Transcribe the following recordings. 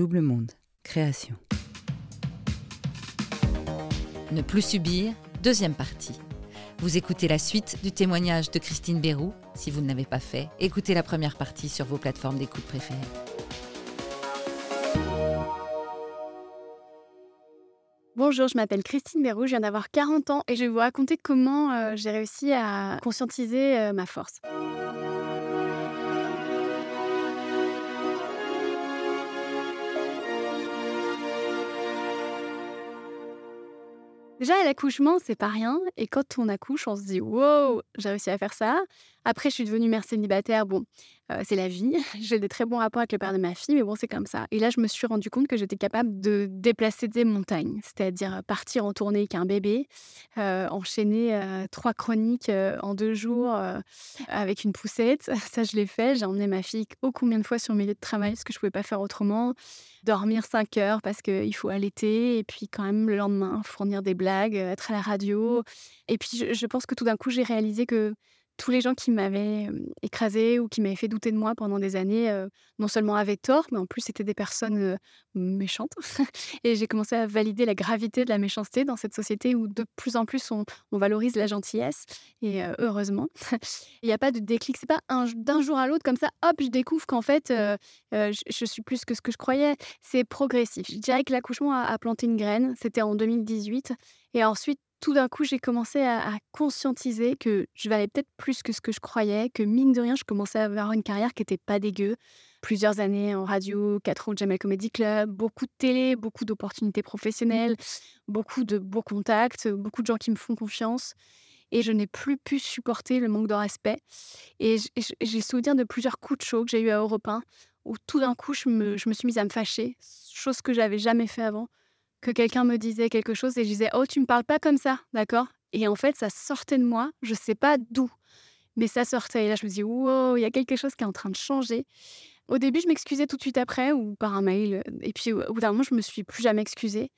Double Monde, création. Ne plus subir, deuxième partie. Vous écoutez la suite du témoignage de Christine Bérou. Si vous ne l'avez pas fait, écoutez la première partie sur vos plateformes d'écoute préférées. Bonjour, je m'appelle Christine Bérou, je viens d'avoir 40 ans et je vais vous raconter comment euh, j'ai réussi à conscientiser euh, ma force. Déjà, l'accouchement, c'est pas rien. Et quand on accouche, on se dit Wow, j'ai réussi à faire ça. Après, je suis devenue mère célibataire. Bon, euh, c'est la vie. J'ai des très bons rapports avec le père de ma fille, mais bon, c'est comme ça. Et là, je me suis rendu compte que j'étais capable de déplacer des montagnes, c'est-à-dire partir en tournée avec un bébé, euh, enchaîner euh, trois chroniques en deux jours avec une poussette. Ça, je l'ai fait. J'ai emmené ma fille au combien de fois sur mes lieux de travail, ce que je pouvais pas faire autrement. Dormir cinq heures parce qu'il faut allaiter, et puis quand même le lendemain fournir des blagues, être à la radio. Et puis, je, je pense que tout d'un coup, j'ai réalisé que tous les gens qui m'avaient écrasé ou qui m'avaient fait douter de moi pendant des années, non seulement avaient tort, mais en plus c'était des personnes méchantes. et j'ai commencé à valider la gravité de la méchanceté dans cette société où de plus en plus on, valorise la gentillesse. Et heureusement, il n'y a pas de déclic. C'est pas d'un jour à l'autre comme ça, hop, je découvre qu'en fait, je, suis plus que ce que je croyais. C'est progressif. Je dirais que l'accouchement a planté une graine. C'était en 2018. Et ensuite, tout d'un coup, j'ai commencé à, conscientiser que je valais peut-être plus que ce que je croyais, que mine de rien, je commençais à avoir une carrière qui n'était pas dégueu. Plusieurs années en radio, quatre ans au Jamel Comedy Club, beaucoup de télé, beaucoup d'opportunités professionnelles, beaucoup de beaux contacts, beaucoup de gens qui me font confiance. Et je n'ai plus pu supporter le manque de respect. Et j'ai souvenir de plusieurs coups de chaud que j'ai eu à Europe 1, où tout d'un coup, je me, je me suis mise à me fâcher, chose que j'avais jamais fait avant que quelqu'un me disait quelque chose et je disais Oh, tu me parles pas comme ça, d'accord? Et en fait, ça sortait de moi, je sais pas d'où, mais ça sortait. Et là, je me dis Wow, il y a quelque chose qui est en train de changer. Au début, je m'excusais tout de suite après ou par un mail. Et puis, au bout d'un moment, je me suis plus jamais excusée.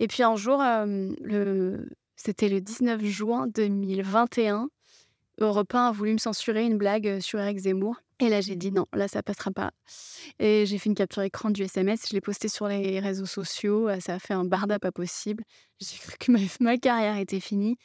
Et puis, un jour, le... c'était le 19 juin 2021, Europe 1 a voulu me censurer une blague sur Eric Zemmour. Et là, j'ai dit non, là, ça passera pas. Et j'ai fait une capture écran du SMS, je l'ai posté sur les réseaux sociaux. Ça a fait un barda pas possible. J'ai cru que ma, carrière était finie.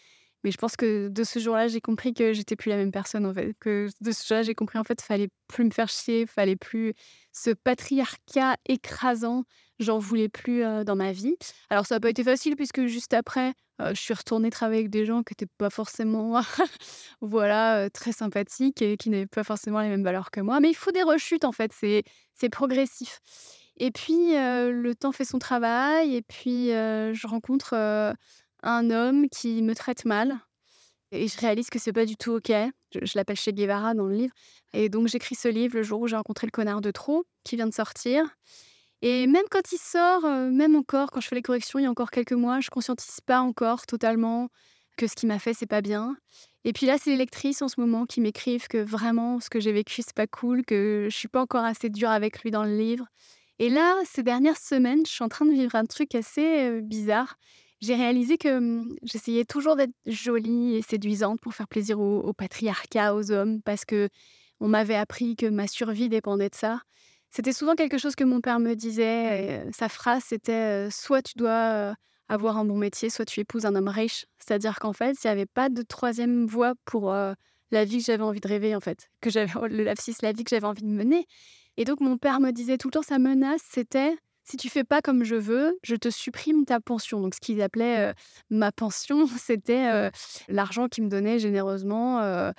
Mais je pense que de ce jour-là, j'ai compris que j'étais plus la même personne, en fait. Que de ce jour-là, j'ai compris, en fait, fallait plus me faire chier, fallait plus ce patriarcat écrasant, j'en voulais plus dans ma vie. Alors, ça n'a pas été facile, puisque juste après, je suis retournée travailler avec des gens qui n'étaient pas forcément voilà, très sympathiques et qui n'avaient pas forcément les mêmes valeurs que moi. Mais il faut des rechutes, en fait, c'est, progressif. Et puis, le temps fait son travail, et puis je rencontre un homme qui me traite mal. Et je réalise que c'est pas du tout OK. Je, l'appelle chez Guevara dans le livre. Et donc, j'écris ce livre le jour où j'ai rencontré le connard de trop, qui vient de sortir. Et même quand il sort, euh, même encore, quand je fais les corrections il y a encore quelques mois, je conscientise pas encore totalement que ce qu'il m'a fait, c'est pas bien. Et puis là, c'est les lectrices en ce moment qui m'écrivent que vraiment, ce que j'ai vécu, c'est pas cool, que je suis pas encore assez dure avec lui dans le livre. Et là, ces dernières semaines, je suis en train de vivre un truc assez euh, bizarre. J'ai réalisé que hum, j'essayais toujours d'être jolie et séduisante pour faire plaisir au, au patriarcat, aux hommes, parce que on m'avait appris que ma survie dépendait de ça. C'était souvent quelque chose que mon père me disait. sa phrase, c'était soit tu dois avoir un bon métier, soit tu épouses un homme riche. C'est-à-dire qu'en fait, il n'y avait pas de troisième voie pour la vie que j'avais envie de rêver, en fait, que j'avais le lapsis, la vie que j'avais envie de mener. Et donc, mon père me disait tout le temps, sa menace, c'était si tu fais pas comme je veux, je te supprime ta pension. Donc, ce qu'il appelait euh, ma pension, c'était euh, l'argent qu'il me donnait généreusement euh,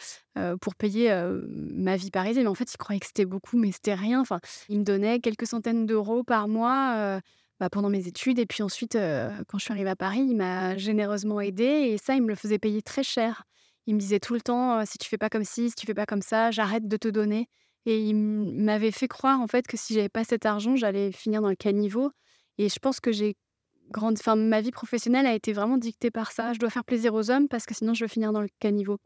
pour payer ma vie parisienne. Mais en fait, il croyait que c'était beaucoup, mais c'était rien. Enfin, il me donnait quelques centaines d'euros par mois. Bah, pendant mes études et puis ensuite quand je suis arrivée à Paris il m'a généreusement aidée et ça il me le faisait payer très cher il me disait tout le temps si tu fais pas comme ci si tu fais pas comme ça j'arrête de te donner et il m'avait fait croire en fait que si j'avais pas cet argent, j'allais finir dans le caniveau. Et je pense que j'ai grandi. Enfin, ma vie professionnelle a été vraiment dictée par ça. Je dois faire plaisir aux hommes parce que sinon je vais finir dans le caniveau.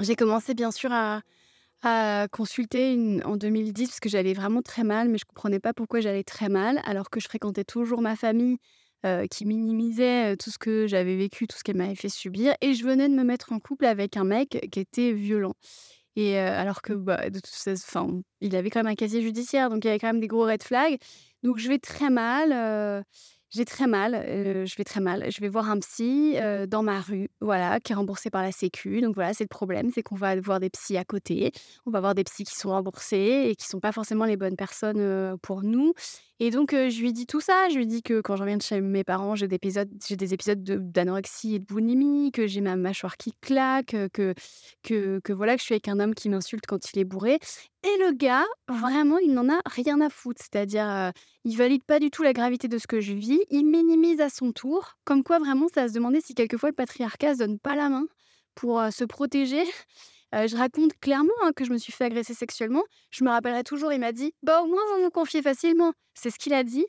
J'ai commencé bien sûr à, à consulter en 2010 parce que j'allais vraiment très mal, mais je comprenais pas pourquoi j'allais très mal alors que je fréquentais toujours ma famille qui minimisait tout ce que j'avais vécu, tout ce qu'elle m'avait fait subir. Et je venais de me mettre en couple avec un mec qui était violent. Et alors que, bah, de toute façon, il avait quand même un casier judiciaire, donc il y avait quand même des gros red flags. Donc je vais très mal. J'ai très mal, je vais très mal. Je vais voir un psy dans ma rue, voilà, qui est remboursé par la Sécu. Donc voilà, c'est le problème, c'est qu'on va voir des psys à côté. On va voir des psys qui sont remboursés et qui sont pas forcément les bonnes personnes pour nous. Et donc je lui dis tout ça. Je lui dis que quand je reviens de chez mes parents, j'ai des épisodes, j'ai des épisodes d'anorexie et de boulimie, que j'ai ma mâchoire qui claque, que, que, voilà, que je suis avec un homme qui m'insulte quand il est bourré. Et le gars, vraiment, il n'en a rien à foutre. C'est-à-dire, il valide pas du tout la gravité de ce que je vis. Il minimise à son tour. Comme quoi, vraiment, ça se demandait si quelquefois le patriarcat se donne pas la main pour se protéger. Euh, je raconte clairement hein, que je me suis fait agresser sexuellement. Je me rappellerai toujours, il m'a dit Bah, au moins, vous me confiez facilement. C'est ce qu'il a dit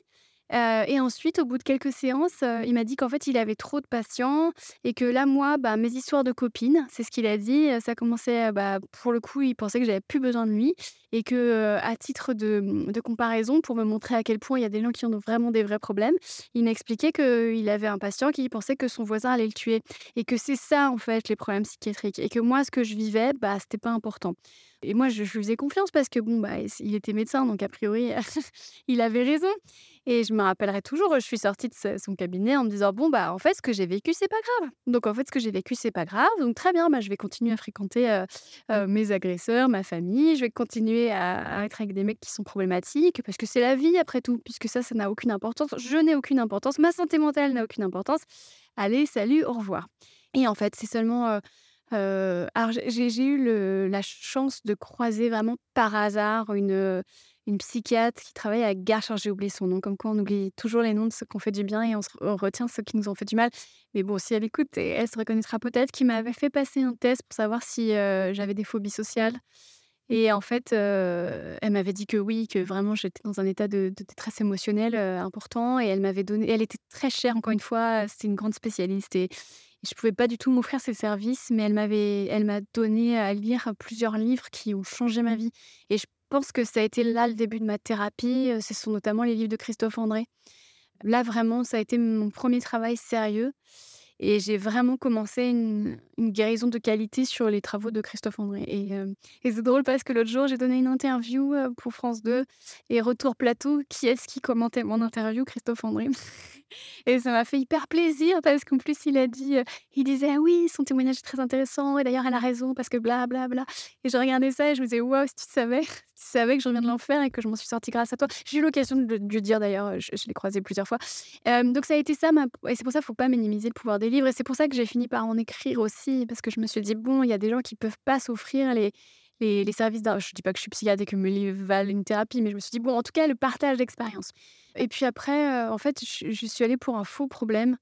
et ensuite, au bout de quelques séances, il m'a dit qu'en fait, il avait trop de patients et que là, moi, bah, mes histoires de copines, c'est ce qu'il a dit, ça commençait, bah, pour le coup, il pensait que j'avais plus besoin de lui et que, à titre de, mmh, de comparaison, pour me montrer à quel point il y a des gens qui ont vraiment des vrais problèmes, il m'expliquait qu'il avait un patient qui pensait que son voisin allait le tuer et que c'est ça, en fait, les problèmes psychiatriques et que moi, ce que je vivais, bah, c'était pas important. Et moi, je, lui faisais confiance parce que, bon, bah, il était médecin, donc a priori, il avait raison. Et je me rappellerai toujours, je suis sortie de son cabinet en me disant Bon, bah, en fait, ce que j'ai vécu, c'est pas grave. Donc, en fait, ce que j'ai vécu, c'est pas grave. Donc, très bien, bah, je vais continuer à fréquenter mmh. mes agresseurs, ma famille. Je vais continuer à, être avec des mecs qui sont problématiques parce que c'est la vie, après tout, puisque ça, ça n'a aucune importance. Je n'ai aucune importance. Ma santé mentale n'a aucune importance. Allez, salut, au revoir. Et en fait, c'est seulement. alors, j'ai eu la chance de croiser vraiment par hasard une une psychiatre qui travaille à Gare, j'ai oublié son nom, comme quoi on oublie toujours les noms de ceux qui ont fait du bien et on, retient ceux qui nous ont fait du mal. Mais bon, si elle écoute, elle se reconnaîtra peut-être, qui m'avait fait passer un test pour savoir si j'avais des phobies sociales. Et en fait, elle m'avait dit que oui, que vraiment j'étais dans un état de, détresse émotionnelle important. Et elle m'avait donné, elle était très chère encore une fois, c'était une grande spécialiste et, je pouvais pas du tout m'offrir ses services, mais elle m'avait, elle m'a donné à lire plusieurs livres qui ont changé ma vie. Et je pense que ça a été là le début de ma thérapie. Ce sont notamment les livres de Christophe André. Là, vraiment, ça a été mon premier travail sérieux. Et j'ai vraiment commencé une, guérison de qualité sur les travaux de Christophe André. Et, et c'est drôle parce que l'autre jour, j'ai donné une interview pour France 2 et Retour Plateau. Qui est-ce qui commentait mon interview Christophe André? Et ça m'a fait hyper plaisir parce qu'en plus, il a dit, il disait «Ah oui, son témoignage est très intéressant et d'ailleurs, elle a raison parce que bla bla bla. Et je regardais ça et je me disais, waouh, si tu savais, tu savais que je reviens de l'enfer et que je m'en suis sortie grâce à toi. J'ai eu l'occasion de lui dire d'ailleurs, je, l'ai croisé plusieurs fois. donc ça a été ça, et c'est pour ça qu'il ne faut pas minimiser le pouvoir des livres. Et c'est pour ça que j'ai fini par en écrire aussi parce que je me suis dit, bon, il y a des gens qui peuvent pas s'offrir les les, services d'un. Je dis pas que je suis psychiatre et que livres valent une thérapie, mais je me suis dit, bon, en tout cas, le partage d'expérience. Et puis après, euh, en fait, je, suis allée pour un faux problème.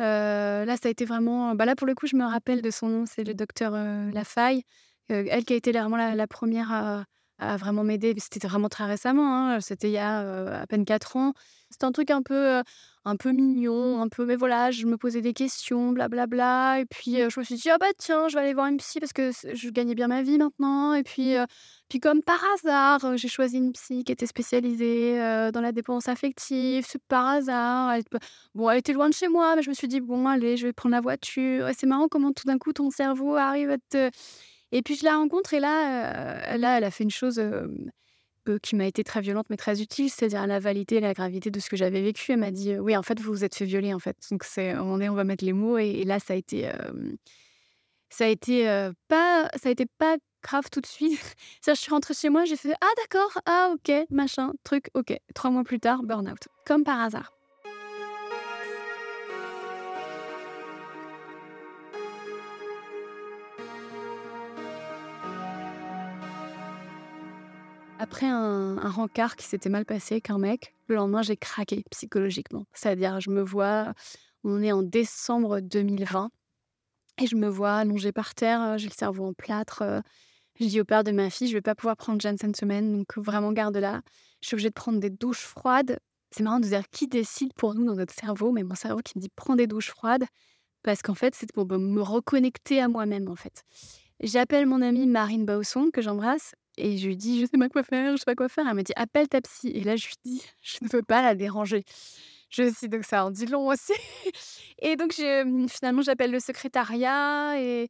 Euh, là, ça a été vraiment. Bah là, pour le coup, je me rappelle de son nom, c'est le docteur euh, Lafaille. elle qui a été vraiment la, première à, à vraiment m'aider. C'était vraiment très récemment, hein, c'était il y a à peine 4 ans. C'était un truc un peu, un peu mignon, un peu, mais voilà, je me posais des questions, blablabla. Et puis je me suis dit, ah bah tiens, je vais aller voir une psy parce que je gagnais bien ma vie maintenant. Et puis, puis comme par hasard, j'ai choisi une psy qui était spécialisée dans la dépendance affective. C'est par hasard. Elle, bon, elle était loin de chez moi, mais je me suis dit, bon, allez, je vais prendre la voiture. Et c'est marrant comment tout d'un coup ton cerveau arrive à te et puis je la rencontre et là, là, elle a fait une chose qui m'a été très violente mais très utile, c'est-à-dire elle a validé la gravité de ce que j'avais vécu. Elle m'a dit oui, en fait, vous vous êtes fait violer en fait. Donc c'est on est, on va mettre les mots et, là ça a été ça a été pas ça a été pas grave tout de suite. Ça, je suis rentrée chez moi, j'ai fait ah d'accord, ah ok, machin, truc, ok. Trois mois plus tard, burn-out, comme par hasard. Après un, rencard qui s'était mal passé avec un mec, le lendemain, j'ai craqué psychologiquement. C'est-à-dire, je me vois, on est en décembre 2020, et je me vois allongée par terre, j'ai le cerveau en plâtre. Je dis au père de ma fille, je vais pas pouvoir prendre Jeanne cette semaine, donc vraiment garde-la. Je suis obligée de prendre des douches froides. C'est marrant de dire qui décide pour nous dans notre cerveau, mais mon cerveau qui me dit prends des douches froides, parce qu'en fait, c'est pour me reconnecter à moi-même, en fait. J'appelle mon amie Marine Bausson, que j'embrasse, et je lui dis: «Je sais pas quoi faire, je sais pas quoi faire». Elle me dit: «Appelle ta psy» et là, je lui dis: «Je ne veux pas la déranger. Je sais, donc ça en dit long aussi. Et donc, je, finalement, j'appelle le secrétariat et,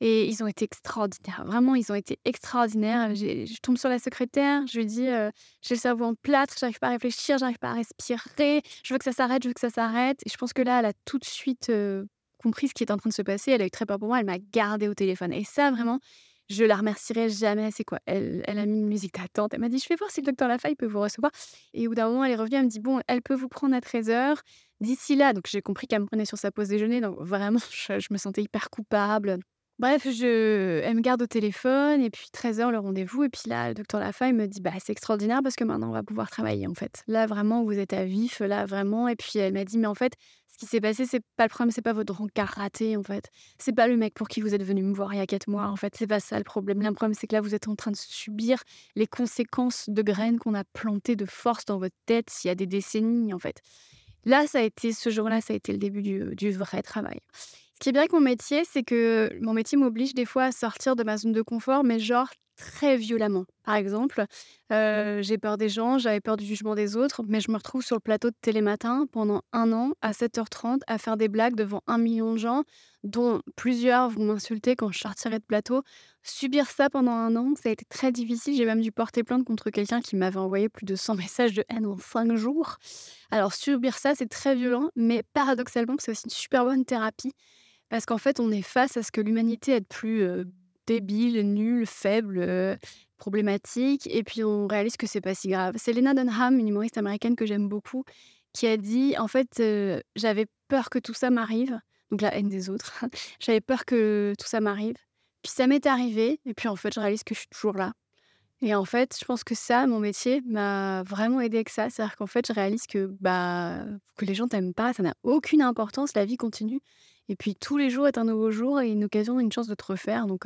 et ils ont été extraordinaires. Vraiment, ils ont été extraordinaires. Je tombe sur la secrétaire, je lui dis J'ai le cerveau en plâtre, j'arrive pas à réfléchir, j'arrive pas à respirer, je veux que ça s'arrête, je veux que ça s'arrête. Et je pense que là, elle a tout de suite compris ce qui est en train de se passer. Elle a eu très peur pour moi, elle m'a gardé au téléphone. Et ça, vraiment, je la remercierai jamais. C'est quoi? Elle, elle a mis une musique d'attente. Elle m'a dit Je vais voir si le docteur Lafaille peut vous recevoir. Et au bout d'un moment, elle est revenue. Elle me dit Bon, elle peut vous prendre à 13h. D'ici là, donc j'ai compris qu'elle me prenait sur sa pause déjeuner. Donc vraiment, je me sentais hyper coupable. Bref, je elle me garde au téléphone et puis 13h le rendez-vous et puis là, le docteur Lafaille me dit: «Bah, c'est extraordinaire parce que maintenant on va pouvoir travailler, en fait. Là, vraiment, vous êtes à vif, là, vraiment» et puis elle m'a dit: «Mais en fait, ce qui s'est passé, c'est pas le problème, c'est pas votre rencard raté, en fait. C'est pas le mec pour qui vous êtes venu me voir il y a 4 mois, en fait, c'est pas ça le problème. Le problème, c'est que là, vous êtes en train de subir les conséquences de graines qu'on a plantées de force dans votre tête il y a des décennies, en fait». Là, ça a été ce jour-là, ça a été le début du vrai travail. Ce qui est bien avec mon métier, c'est que mon métier m'oblige des fois à sortir de ma zone de confort, mais genre très violemment. Par exemple, euh, j'ai peur des gens, j'avais peur du jugement des autres, mais je me retrouve sur le plateau de Télématin pendant un an à 7h30 à faire des blagues devant un million de gens, dont plusieurs vont m'insulter quand je sortirai de plateau. Subir ça pendant un an, ça a été très difficile. J'ai même dû porter plainte contre quelqu'un qui m'avait envoyé plus de 100 messages de haine en 5 jours. Alors subir ça, c'est très violent, mais paradoxalement, c'est aussi une super bonne thérapie parce qu'en fait, on est face à ce que l'humanité est de plus débile, nulle, faible, problématique. Et puis, on réalise que c'est pas si grave. C'est Lena Dunham, une humoriste américaine que j'aime beaucoup, qui a dit En fait, j'avais peur que tout ça m'arrive. Donc, la haine des autres. j'avais peur que tout ça m'arrive. Puis, ça m'est arrivé. Et puis, en fait, je réalise que je suis toujours là. Et en fait, je pense que ça, mon métier, m'a vraiment aidé avec ça. C'est-à-dire qu'en fait, je réalise que, bah, que les gens t'aiment pas, ça n'a aucune importance, la vie continue. Et puis tous les jours est un nouveau jour et une occasion, une chance de te refaire. Donc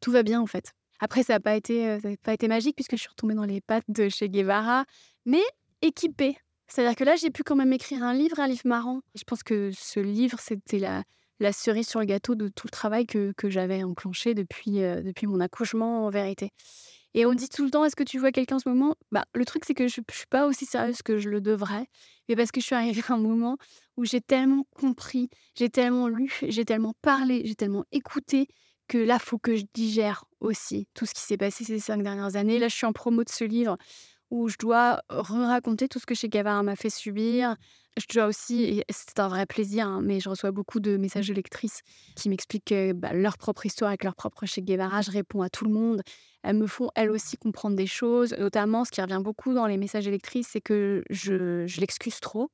tout va bien en fait. Après, ça n'a pas, été, pas été magique puisque je suis retombée dans les pattes de chez Guevara, mais équipée. C'est-à-dire que là, j'ai pu quand même écrire un livre, un livre marrant. Je pense que ce livre, c'était la, la cerise sur le gâteau de tout le travail que, que j'avais enclenché depuis, depuis mon accouchement en vérité. Et on dit tout le temps, est-ce que tu vois quelqu'un en ce moment? Bah, Le truc, c'est que je ne suis pas aussi sérieuse que je le devrais. Mais parce que je suis arrivée à un moment où j'ai tellement compris, j'ai tellement lu, j'ai tellement parlé, j'ai tellement écouté que là, faut que je digère aussi tout ce qui s'est passé ces cinq dernières années. Là, je suis en promo de ce livre où je dois raconter tout ce que chez Gavard m'a fait subir. Je dois aussi, et c'est un vrai plaisir, hein, mais je reçois beaucoup de messages de lectrices qui m'expliquent bah, leur propre histoire avec leur propre chez Guevara. Je réponds à tout le monde. Elles me font elles aussi comprendre des choses. Notamment, ce qui revient beaucoup dans les messages électrices, c'est que je, je l'excuse trop.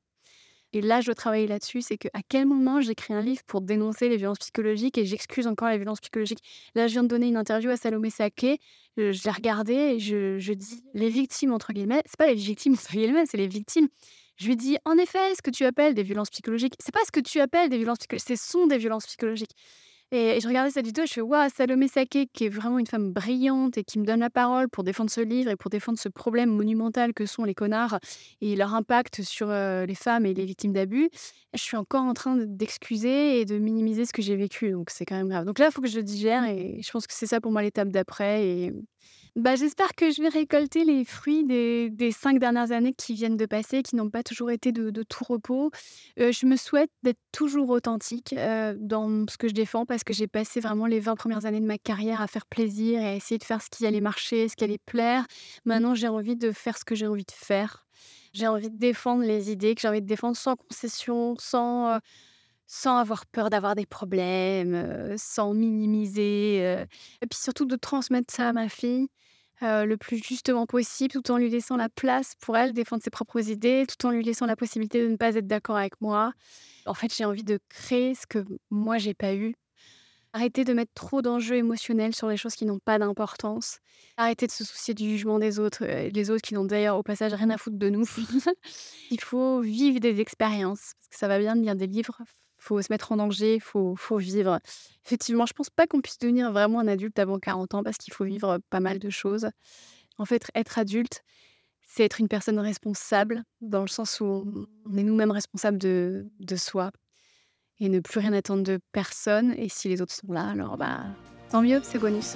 Et là, je dois travailler là-dessus, c'est qu'à quel moment j'écris un livre pour dénoncer les violences psychologiques et j'excuse encore les violences psychologiques? Là, je viens de donner une interview à Salomé Saké, je, je l'ai regardée et je, je, dis les victimes, entre guillemets, c'est pas les victimes, entre guillemets, c'est les victimes. Je lui dis, en effet, ce que tu appelles des violences psychologiques, c'est pas ce que tu appelles des violences psychologiques, ce sont des violences psychologiques. Et, je regardais cette vidéo, je fais waouh, Salomé Saké, qui est vraiment une femme brillante et qui me donne la parole pour défendre ce livre et pour défendre ce problème monumental que sont les connards et leur impact sur les femmes et les victimes d'abus. Je suis encore en train d'excuser et de minimiser ce que j'ai vécu, donc c'est quand même grave. Donc là, il faut que je le digère et je pense que c'est ça pour moi l'étape d'après. Et bah, j'espère que je vais récolter les fruits des, des cinq dernières années qui viennent de passer, qui n'ont pas toujours été de, tout repos. Euh, je me souhaite d'être toujours authentique euh, dans ce que je défends parce que j'ai passé vraiment les 20 premières années de ma carrière à faire plaisir et à essayer de faire ce qui allait marcher, ce qui allait plaire. Maintenant, j'ai envie de faire ce que j'ai envie de faire. J'ai envie de défendre les idées que j'ai envie de défendre sans concession, sans... Euh, sans avoir peur d'avoir des problèmes, sans minimiser, et puis surtout de transmettre ça à ma fille le plus justement possible, tout en lui laissant la place pour elle défendre ses propres idées, tout en lui laissant la possibilité de ne pas être d'accord avec moi. En fait, j'ai envie de créer ce que moi j'ai pas eu. Arrêter de mettre trop d'enjeux émotionnels sur les choses qui n'ont pas d'importance. Arrêter de se soucier du jugement des autres, les autres qui n'ont d'ailleurs au passage rien à foutre de nous. Il faut vivre des expériences, parce que ça va bien de lire des livres, faut se mettre en danger, faut, faut vivre. Effectivement, je pense pas qu'on puisse devenir vraiment un adulte avant 40 ans parce qu'il faut vivre pas mal de choses. En fait, être adulte, c'est être une personne responsable, dans le sens où on est nous-mêmes responsables de, de soi et ne plus rien attendre de personne. Et si les autres sont là, alors bah, tant mieux, c'est bonus.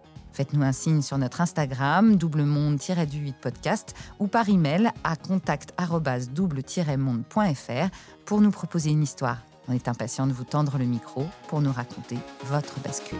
Faites-nous un signe sur notre Instagram, doublemonde-du8 podcast, ou par email à contact-double-monde.fr pour nous proposer une histoire. On est impatient de vous tendre le micro pour nous raconter votre bascule.